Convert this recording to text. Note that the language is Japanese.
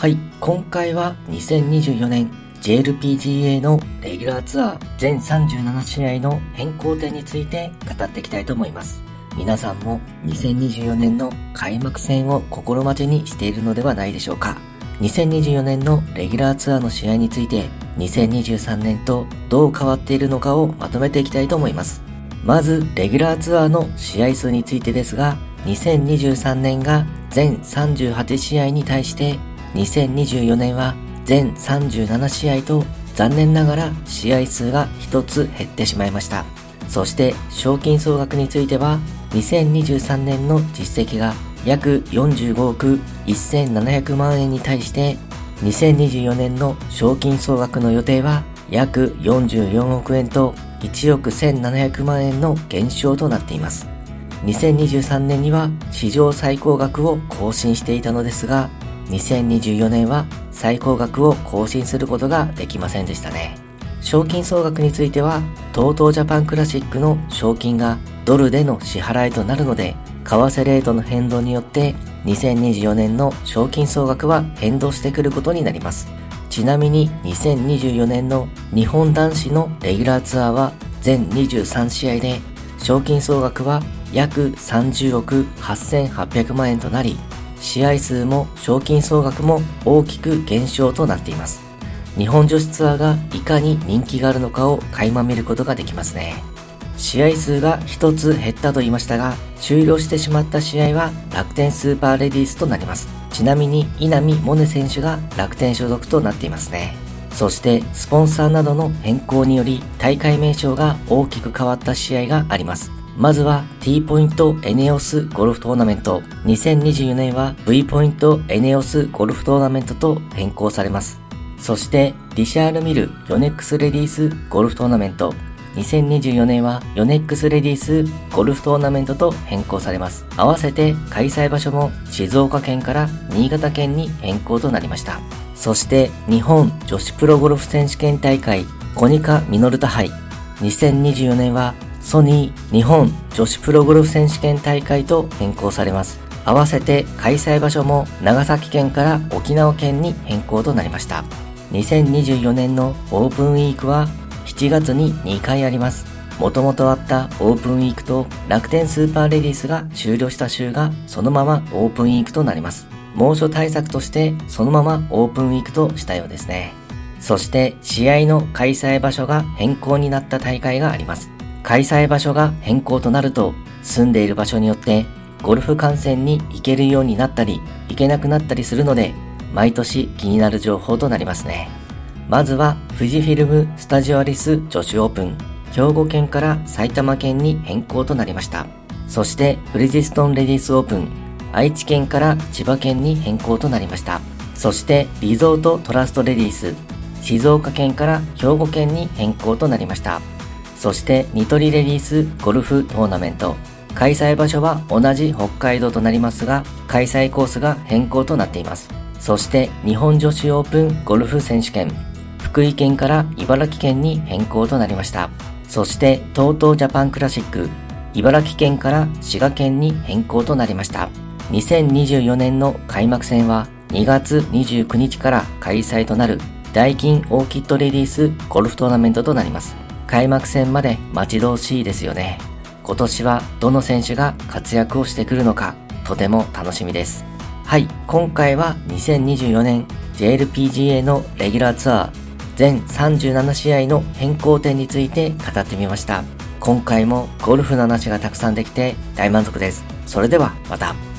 はい、今回は2024年 JLPGA のレギュラーツアー全37試合の変更点について語っていきたいと思います。皆さんも2024年の開幕戦を心待ちにしているのではないでしょうか。2024年のレギュラーツアーの試合について2023年とどう変わっているのかをまとめていきたいと思います。まず、レギュラーツアーの試合数についてですが、2023年が全38試合に対して2024年は全37試合と残念ながら試合数が1つ減ってしまいました。そして賞金総額については2023年の実績が約45億1700万円に対して2024年の賞金総額の予定は約44億円と1億1700万円の減少となっています。2023年には史上最高額を更新していたのですが、2024年は最高額を更新することができませんでしたね。賞金総額については、TOTO ジャパンクラシックの賞金がドルでの支払いとなるので、為替レートの変動によって2024年の賞金総額は変動してくることになります。ちなみに2024年の日本男子のレギュラーツアーは全23試合で賞金総額は約30億8800万円となり試合数も賞金総額も大きく減少となっています。日本女子ツアーがいかに人気があるのかを垣間見ることができますね。試合数が一つ減ったと言いましたが、終了してしまった試合は楽天スーパーレディースとなります。ちなみに稲見萌寧選手が楽天所属となっていますね。そしてスポンサーなどの変更により大会名称が大きく変わった試合があります。まずは T ポイントエネオスゴルフトーナメント。2024年は V ポイントエネオスゴルフトーナメントと変更されます。そしてリシャールミルヨネックスレディースゴルフトーナメント。2024年はヨネックスレディースゴルフトーナメントと変更されます。合わせて開催場所も静岡県から新潟県に変更となりました。そして日本女子プロゴルフ選手権大会コニカミノルタ杯2024年はソニー日本女子プロゴルフ選手権大会と変更されます。合わせて開催場所も長崎県から沖縄県に変更となりました。2024年のオープンウィークは7月に2回あります。もともとあったオープンウィークと楽天スーパーレディースが終了した週がそのままオープンウィークとなります。猛暑対策としてそのままオープンウィークとしたようですね。そして試合の開催場所が変更になった大会があります。開催場所が変更となると、住んでいる場所によってゴルフ観戦に行けるようになったり、行けなくなったりするので、毎年気になる情報となりますね。まずは、富士フィルムスタジオアリス女子オープン、兵庫県から埼玉県に変更となりました。そして、ブリヂストンレディースオープン、愛知県から千葉県に変更となりました。そして、リゾートトラストレディース、静岡県から兵庫県に変更となりました。そしてニトリレディースゴルフトーナメント。開催場所は同じ北海道となりますが、開催コースが変更となっています。そして日本女子オープンゴルフ選手権。福井県から茨城県に変更となりました。そして TOTO ジャパンクラシック。茨城県から滋賀県に変更となりました。2024年の開幕戦は2月29日から開催となるダイキンオーキッドレディースゴルフトーナメントとなります。開幕戦まで待ち遠しいですよね。今年はどの選手が活躍をしてくるのか、とても楽しみです。はい、今回は2024年 JLPGA のレギュラーツアー全37試合の変更点について語ってみました。今回もゴルフの話がたくさんできて大満足です。それではまた。